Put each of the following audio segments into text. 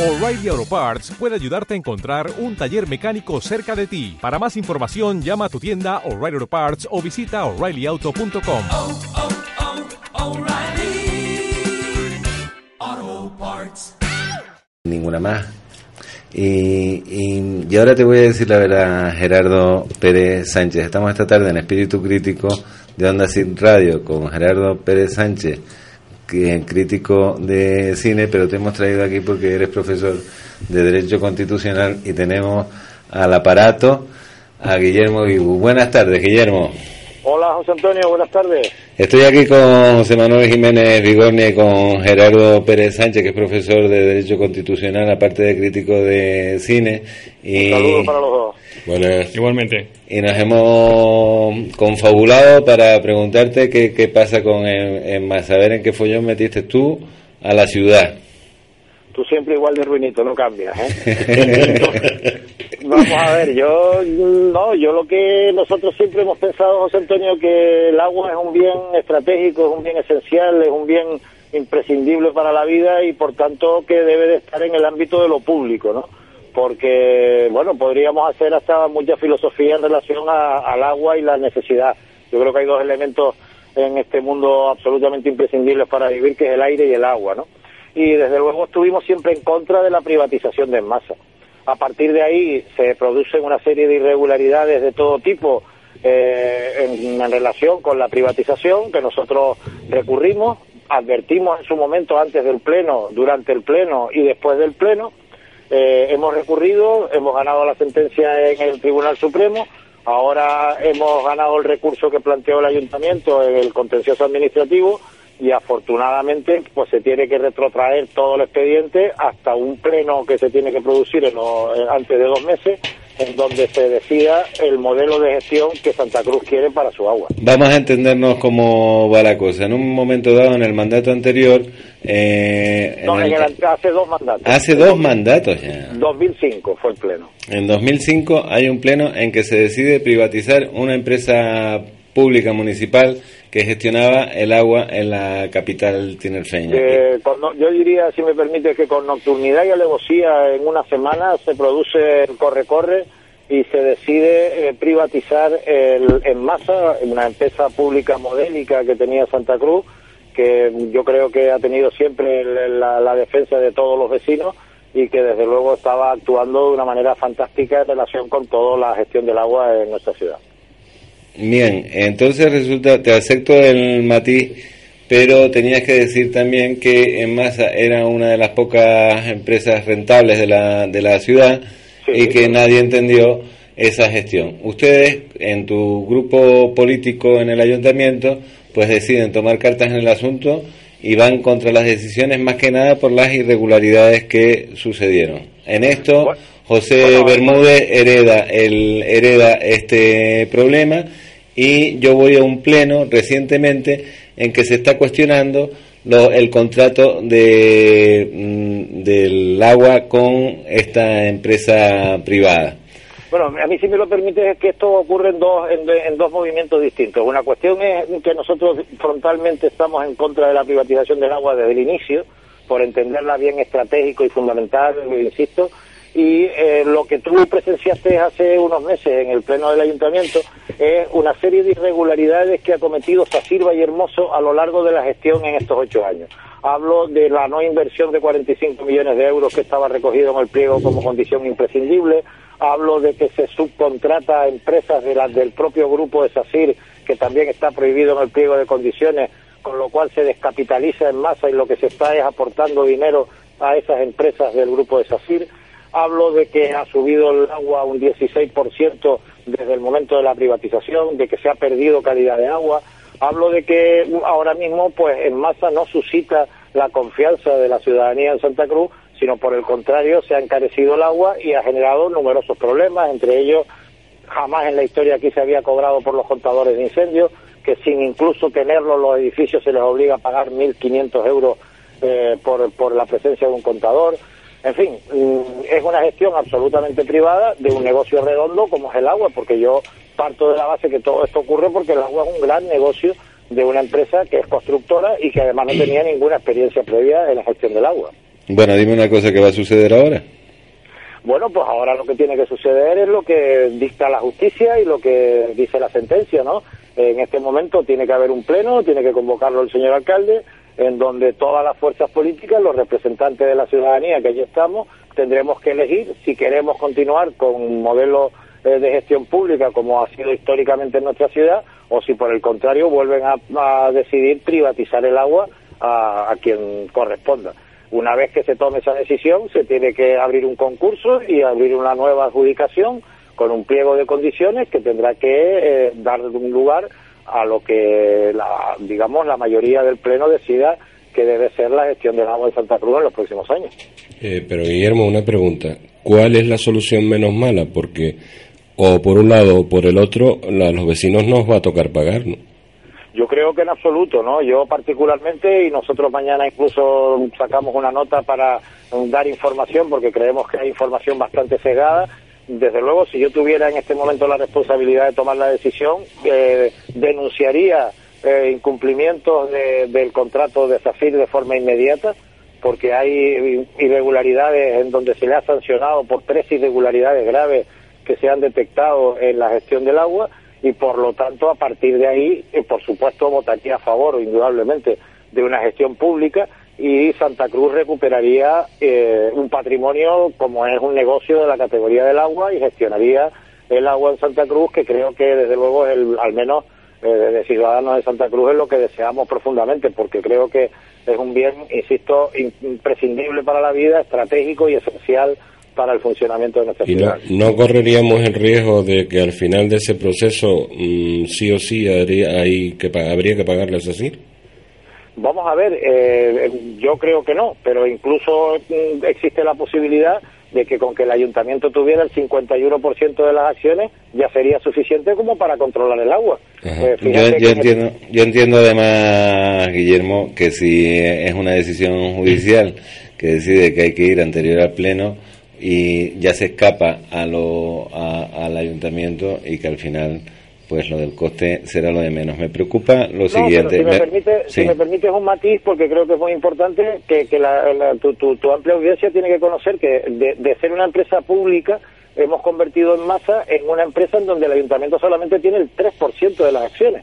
O'Reilly Auto Parts puede ayudarte a encontrar un taller mecánico cerca de ti. Para más información, llama a tu tienda O'Reilly Auto Parts o visita oreillyauto.com. oh, oh, Parts. ninguna más. Y, y, y ahora te voy a decir la verdad, Gerardo Pérez Sánchez. Estamos esta tarde en Espíritu Crítico de Onda Sin Radio con Gerardo Pérez Sánchez, crítico de cine, pero te hemos traído aquí porque eres profesor de Derecho Constitucional y tenemos al aparato a Guillermo Guibu. Buenas tardes, Guillermo. Hola José Antonio, buenas tardes. Estoy aquí con José Manuel Jiménez Vigornia y con Gerardo Pérez Sánchez, que es profesor de Derecho Constitucional, aparte de crítico de cine. Y, Un saludo para los dos. Buenas. Igualmente. Y nos hemos confabulado para preguntarte qué, qué pasa con en más, saber en qué follón metiste tú a la ciudad. Tú siempre igual de ruinito, no cambias, ¿eh? Vamos a ver, yo no, yo lo que nosotros siempre hemos pensado, José Antonio, que el agua es un bien estratégico, es un bien esencial, es un bien imprescindible para la vida y por tanto que debe de estar en el ámbito de lo público, ¿no? Porque, bueno, podríamos hacer hasta mucha filosofía en relación al agua y la necesidad. Yo creo que hay dos elementos en este mundo absolutamente imprescindibles para vivir, que es el aire y el agua, ¿no? Y desde luego estuvimos siempre en contra de la privatización de Enmasa. A partir de ahí se producen una serie de irregularidades de todo tipo eh, en, relación con la privatización que nosotros recurrimos, advertimos en su momento antes del Pleno, durante el Pleno y después del Pleno. Eh, hemos recurrido, hemos ganado la sentencia en el Tribunal Supremo, ahora hemos ganado el recurso que planteó el Ayuntamiento en el contencioso administrativo y afortunadamente pues se tiene que retrotraer todo el expediente hasta un pleno que se tiene que producir en lo- eh, antes de dos meses en donde se decida el modelo de gestión que Santa Cruz quiere para su agua. Vamos a entendernos cómo va la cosa. En un momento dado, en el mandato anterior, eh, en No, el- en el- hace dos mandatos. hace dos mandatos ya. 2005 fue el pleno. En 2005 hay un pleno en que se decide privatizar una empresa pública municipal que gestionaba el agua en la capital tinerfeña. Eh, con yo diría, si me permite, que con nocturnidad y alevosía en una semana se produce el corre-corre y se decide eh, privatizar el, en masa una empresa pública modélica que tenía Santa Cruz, que yo creo que ha tenido siempre la defensa de todos los vecinos y que desde luego estaba actuando de una manera fantástica en relación con toda la gestión del agua en nuestra ciudad. Bien, entonces resulta, te acepto el matiz, pero tenías que decir también que en masa era una de las pocas empresas rentables de la, de la ciudad Sí. y que nadie entendió esa gestión. Ustedes, en tu grupo político en el ayuntamiento, pues deciden tomar cartas en el asunto y van contra las decisiones más que nada por las irregularidades que sucedieron. En esto, José Bermúdez hereda, el, hereda este problema y yo voy a un pleno recientemente en que se está cuestionando lo- el contrato de, mm, del agua con esta empresa privada. Bueno, a mí si me lo permite es que esto ocurre en dos, en, dos movimientos distintos. Una cuestión es que nosotros frontalmente estamos en contra de la privatización del agua desde el inicio, por entenderla bien estratégico y fundamental, insisto, y eh, lo que tú presenciaste hace unos meses en el Pleno del Ayuntamiento es una serie de irregularidades que ha cometido Sacirba y Hermoso a lo largo de la gestión en estos ocho años. Hablo de la no inversión de 45 millones de euros que estaba recogido en el pliego como condición imprescindible. Hablo de que se subcontrata a empresas de del propio grupo de SACIR, que también está prohibido en el pliego de condiciones, con lo cual se descapitaliza en masa y lo que se está es aportando dinero a esas empresas del grupo de SACIR. Hablo de que ha subido el agua un 16% desde el momento de la privatización, de que se ha perdido calidad de agua. Hablo de que ahora mismo, pues, en masa no suscita la confianza de la ciudadanía en Santa Cruz, sino por el contrario, se ha encarecido el agua y ha generado numerosos problemas, entre ellos jamás en la historia aquí se había cobrado por los contadores de incendios, que sin incluso tenerlo los edificios se les obliga a pagar 1.500 euros eh, por, por la presencia de un contador. En fin, mm, es una gestión absolutamente privada de un negocio redondo como es el agua, porque yo parto de la base que todo esto ocurre porque el agua es un gran negocio de una empresa que es constructora y que además no tenía ninguna experiencia previa en la gestión del agua. Bueno, dime una cosa que va a suceder ahora. Bueno, pues ahora lo que tiene que suceder es lo que dicta la justicia y lo que dice la sentencia, ¿no? En este momento tiene que haber un pleno, tiene que convocarlo el señor alcalde, en donde todas las fuerzas políticas, los representantes de la ciudadanía que allí estamos, tendremos que elegir si queremos continuar con un modelo eh, de gestión pública como ha sido históricamente en nuestra ciudad o si por el contrario vuelven a, a decidir privatizar el agua a, a quien corresponda. Una vez que se tome esa decisión, se tiene que abrir un concurso y abrir una nueva adjudicación con un pliego de condiciones que tendrá que eh, dar un lugar a lo que, la, digamos, la mayoría del Pleno decida que debe ser la gestión del agua de Santa Cruz en los próximos años. Eh, pero Guillermo, una pregunta. ¿Cuál es la solución menos mala? Porque o por un lado o por el otro, a los vecinos nos va a tocar pagar, ¿no? Yo creo que en absoluto, ¿no? Yo particularmente y nosotros mañana incluso sacamos una nota para dar información porque creemos que hay información bastante cegada. Desde luego, si yo tuviera en este momento la responsabilidad de tomar la decisión, eh, denunciaría eh, incumplimientos de- del contrato de SAFIR de forma inmediata porque hay irregularidades en donde se le ha sancionado por tres irregularidades graves que se han detectado en la gestión del agua y por lo tanto a partir de ahí, eh, por supuesto, votaría a favor indudablemente de una gestión pública y Santa Cruz recuperaría eh, un patrimonio como es un negocio de la categoría del agua y gestionaría el agua en Santa Cruz que creo que desde luego es el, al menos eh, de Ciudadanos de Santa Cruz es lo que deseamos profundamente porque creo que es un bien, insisto, in- imprescindible para la vida, estratégico y esencial para el funcionamiento de nuestra Y no, ciudad. no correríamos el riesgo de que al final de ese proceso mm, sí o sí habría, hay que, habría que pagarle a SACIR. Vamos a ver, eh, yo creo que no, pero incluso mm, existe la posibilidad de que con que el ayuntamiento tuviera el 51% de las acciones ya sería suficiente como para controlar el agua. Eh, Yo, que- entiendo, yo entiendo además, Guillermo, que si es una decisión judicial que decide que hay que ir anterior al pleno y ya se escapa a lo, a- al ayuntamiento y que al final pues lo del coste será lo de menos. Me preocupa lo No, siguiente. si me, Me- permite, sí. si me permites un matiz, porque creo que es muy importante que, que la- la- tu, tu- tu amplia audiencia tiene que conocer que de, de ser una empresa pública hemos convertido en masa en una empresa en donde el ayuntamiento solamente tiene el 3% de las acciones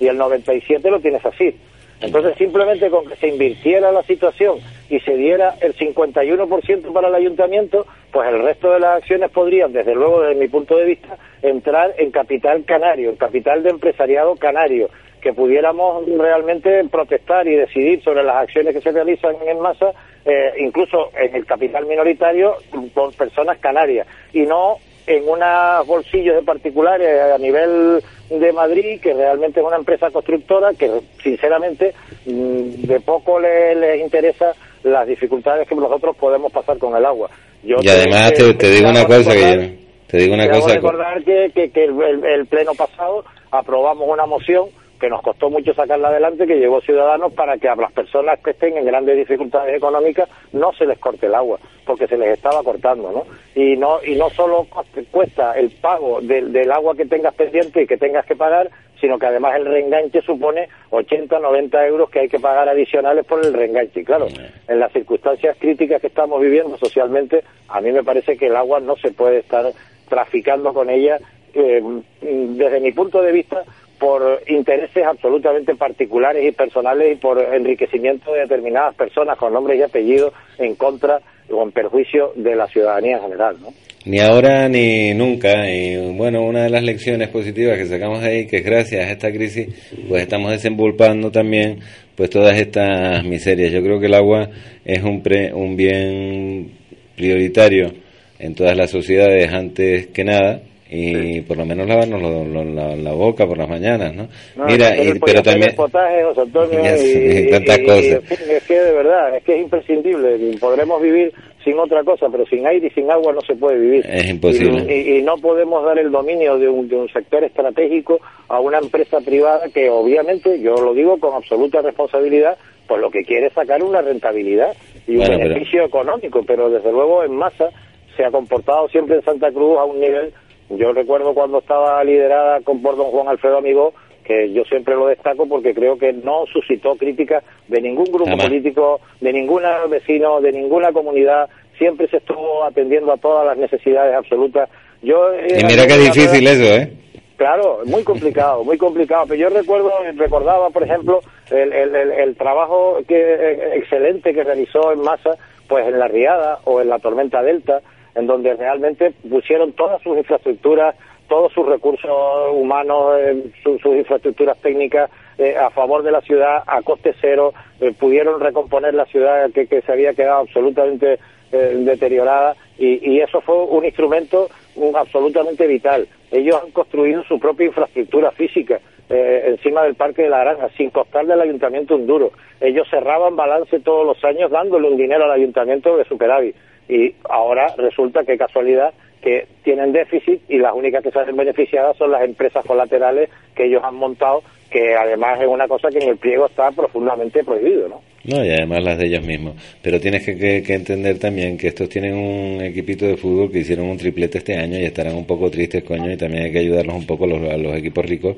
y el 97% lo tienes así. Entonces, simplemente con que se invirtiera la situación y se diera el 51% para el ayuntamiento, pues el resto de las acciones podrían, desde luego, desde mi punto de vista, entrar en capital canario, en capital de empresariado canario, que pudiéramos realmente protestar y decidir sobre las acciones que se realizan en masa, eh, incluso en el capital minoritario, con personas canarias, y no en unos bolsillos de particulares a nivel de Madrid, que realmente es una empresa constructora que, sinceramente, mm, de poco le- les interesa las dificultades que nosotros podemos pasar con el agua. Yo Y además te- te, digo una cosa, recordar- Guillermo. Te digo una cosa. recordar que, que, que el, el- el pleno pasado aprobamos una moción que nos costó mucho sacarla adelante, que llegó Ciudadanos para que a las personas que estén en grandes dificultades económicas no se les corte el agua, porque se les estaba cortando, ¿no? Y no y no solo cuesta el pago del, del agua que tengas pendiente y que tengas que pagar, sino que además el reenganche supone 80, 90 euros que hay que pagar adicionales por el reenganche. Y claro, en las circunstancias críticas que estamos viviendo socialmente, a mí me parece que el agua no se puede estar traficando con ella, eh, desde mi punto de vista, por intereses absolutamente particulares y personales y por enriquecimiento de determinadas personas con nombres y apellidos en contra o en perjuicio de la ciudadanía en general, ¿no? Ni ahora ni nunca. Y bueno, una de las lecciones positivas que sacamos de ahí, que gracias a esta crisis, pues estamos desempulpando también pues todas estas miserias. Yo creo que el agua es un, pre- un bien prioritario en todas las sociedades antes que nada. Y por lo menos lavarnos lo- lo- la, la boca por las mañanas, ¿no? No, Mira, hacer y- el pero también... potaje, José Antonio, y, y- tantas y- cosas. en fin, es que de verdad, es que es imprescindible. Podremos vivir sin otra cosa, pero sin aire y sin agua no se puede vivir. Es imposible. Y, no podemos dar el dominio de un, de un sector estratégico a una empresa privada que obviamente, yo lo digo con absoluta responsabilidad, pues lo que quiere es sacar una rentabilidad y un Bueno, pero- beneficio económico, pero desde luego en masa se ha comportado siempre en Santa Cruz a un nivel, yo recuerdo cuando estaba liderada con, por don Juan Alfredo Amigo, que yo siempre lo destaco porque creo que no suscitó crítica de ningún grupo político, de ningún vecino, de ninguna comunidad. Siempre se estuvo atendiendo a todas las necesidades absolutas. Yo, eh, Y mira qué difícil eso, ¿eh? Claro, muy complicado, muy complicado. Pero yo recuerdo, recordaba, por ejemplo, el, el, el- el trabajo que, eh, excelente que realizó en masa, pues en la Riada o en la Tormenta Delta, en donde realmente pusieron todas sus infraestructuras, todos sus recursos humanos, eh, su- sus infraestructuras técnicas eh, a favor de la ciudad a coste cero, eh, pudieron recomponer la ciudad que, que se había quedado absolutamente deteriorada y, y eso fue un instrumento absolutamente vital. Ellos han construido su propia infraestructura física eh, encima del Parque de la Granja, sin costarle al ayuntamiento un duro. Ellos cerraban balance todos los años dándole un dinero al ayuntamiento de superávit y ahora resulta que casualidad que tienen déficit y las únicas que salen beneficiadas son las empresas colaterales que ellos han montado, que además es una cosa que en el pliego está profundamente prohibido, ¿no? No, y además las de ellos mismos. Pero tienes que, que- entender también que estos tienen un equipito de fútbol que hicieron un triplete este año y estarán un poco tristes, coño, y también hay que ayudarlos un poco a los equipos ricos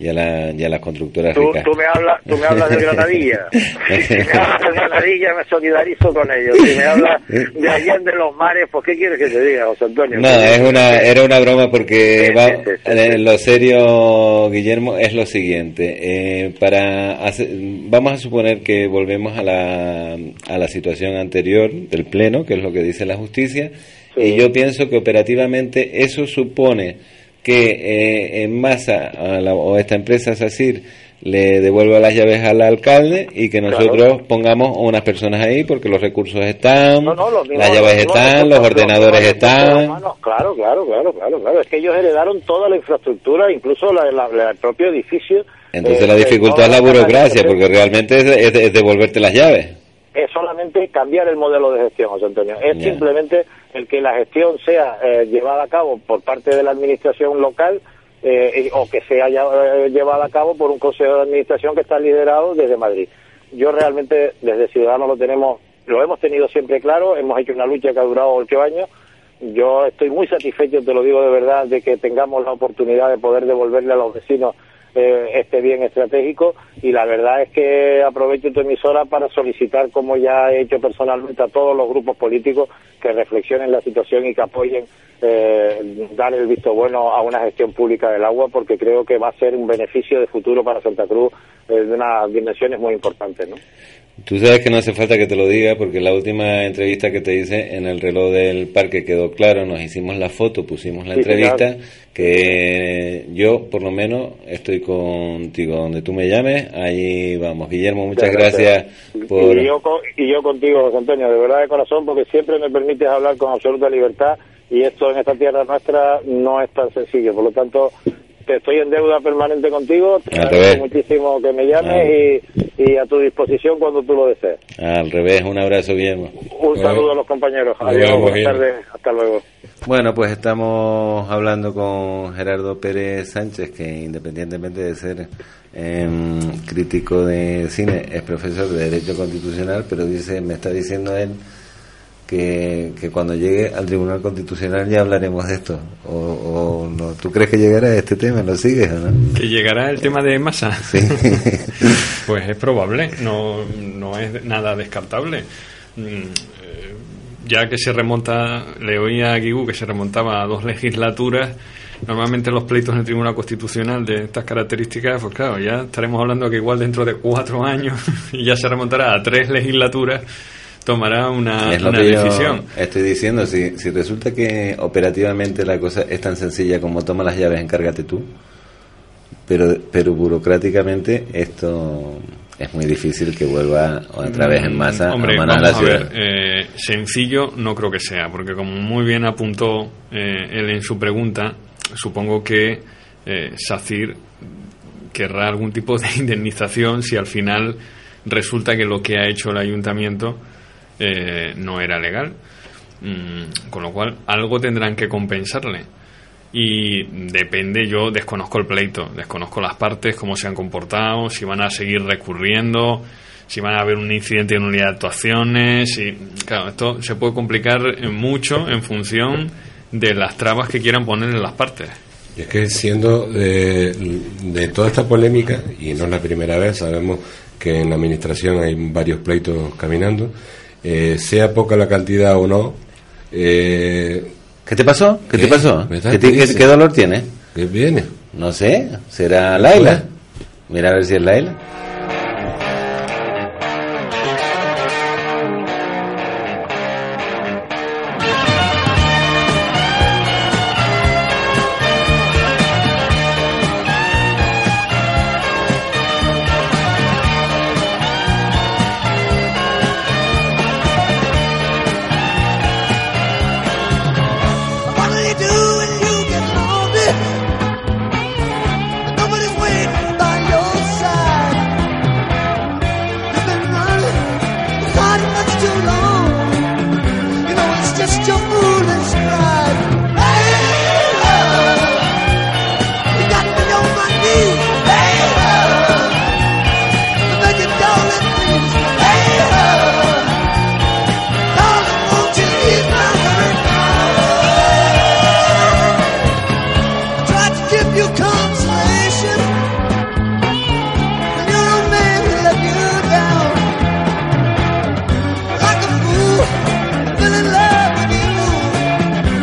y a, la, y a las constructoras Tú, ricas. tú me hablas, tú me hablas de Granadilla. Si me hablas de Granadilla, me solidarizo con ellos. Si me hablas de Allende los Mares, pues ¿qué quieres que te diga, José Antonio? No, es una, era una broma porque Sí, va- sí, sí, lo serio, Guillermo, es lo siguiente. Eh, para hacer- vamos a suponer que volvemos a la, a la situación anterior del Pleno, que es lo que dice la justicia, y yo pienso que operativamente eso supone que eh, en masa a la- o esta empresa SACIR le devuelva las llaves al alcalde y que Claro. nosotros pongamos unas personas ahí porque los recursos están, No, no, los mismos- las llaves los mismos están, los ordenadores están. humanos, Claro, claro, claro, claro, claro. Es que ellos heredaron toda la infraestructura, incluso la, la- la- el propio edificio. Entonces Eh, la eh, dificultad es la burocracia, porque realmente es, es- es devolverte las llaves. es solamente cambiar el modelo de gestión, José Antonio. Es simplemente el que la gestión sea eh, llevada a cabo por parte de la administración local eh, o que sea eh, llevada a cabo por un consejo de administración que está liderado desde Madrid. Yo realmente desde Ciudadanos lo tenemos, lo hemos tenido siempre claro, hemos hecho una lucha que ha durado ocho años. Yo estoy muy satisfecho, te lo digo de verdad, de que tengamos la oportunidad de poder devolverle a los vecinos eh, este bien estratégico y la verdad es que aprovecho tu emisora para solicitar, como ya he hecho personalmente a todos los grupos políticos, que reflexionen la situación y que apoyen eh, dar el visto bueno a una gestión pública del agua porque creo que va a ser un beneficio de futuro para Santa Cruz eh, de unas dimensiones muy importantes. ¿no? Tú sabes que no hace falta que te lo diga, porque la última entrevista que te hice en el reloj del parque quedó claro, nos hicimos la foto, pusimos la Sí, entrevista, que yo por lo menos estoy contigo, donde tú me llames, ahí vamos. Guillermo, muchas gracias por... Y yo, co- y yo contigo, José Antonio, de verdad de corazón, porque siempre me permites hablar con absoluta libertad y esto en esta tierra nuestra no es tan sencillo. Por lo tanto, te estoy en deuda permanente contigo, te Al agradezco revés. muchísimo que me llames y, y a tu disposición cuando tú lo desees. Al revés, un abrazo, Guillermo. Un saludo a los compañeros. Adiós, buenas tardes, hasta luego. Bueno, pues estamos hablando con Gerardo Pérez Sánchez, que independientemente de ser em, crítico de cine, es profesor de Derecho Constitucional, pero dice, me está diciendo él que, que cuando llegue al Tribunal Constitucional ya hablaremos de esto. O, o no, ¿Tú crees que llegará a este tema? ¿Lo sigues o no? Que llegará el tema de masa. Sí. Pues es probable, no, no es nada descartable. Mm, eh, Ya que se remonta, le oía a Guigú que se remontaba a dos legislaturas, normalmente los pleitos en el Tribunal Constitucional de estas características, pues claro, ya estaremos hablando que igual dentro de cuatro años y ya se remontará a tres legislaturas, tomará una, es lo una que yo decisión. estoy diciendo. Si, si resulta que operativamente la cosa es tan sencilla como toma las llaves, encárgate tú. Pero, pero burocráticamente esto es muy difícil que vuelva otra vez en masa Hombre, a manos la a ciudad. ver, eh, sencillo no creo que sea, porque como muy bien apuntó eh, él en su pregunta, supongo que eh, SACIR querrá algún tipo de indemnización si al final resulta que lo que ha hecho el ayuntamiento eh, no era legal. Mm, con lo cual, algo tendrán que compensarle. Y depende, yo desconozco el pleito, desconozco las partes, cómo se han comportado, si van a seguir recurriendo, si van a haber un incidente en unidad de actuaciones. Y, claro, esto se puede complicar mucho en función de las trabas que quieran poner en las partes. Y es que siendo de, de toda esta polémica, y no es la primera vez, sabemos que en la administración hay varios pleitos caminando, eh, sea poca la cantidad o no, eh, ¿Qué te pasó? ¿Qué, te ¿Qué? pasó? ¿Verdad? ¿Qué, te- ¿Qué qué- dolor tienes? ¿qué viene? No sé, será ¿Qué Laila. fue? Mira a ver si es Laila.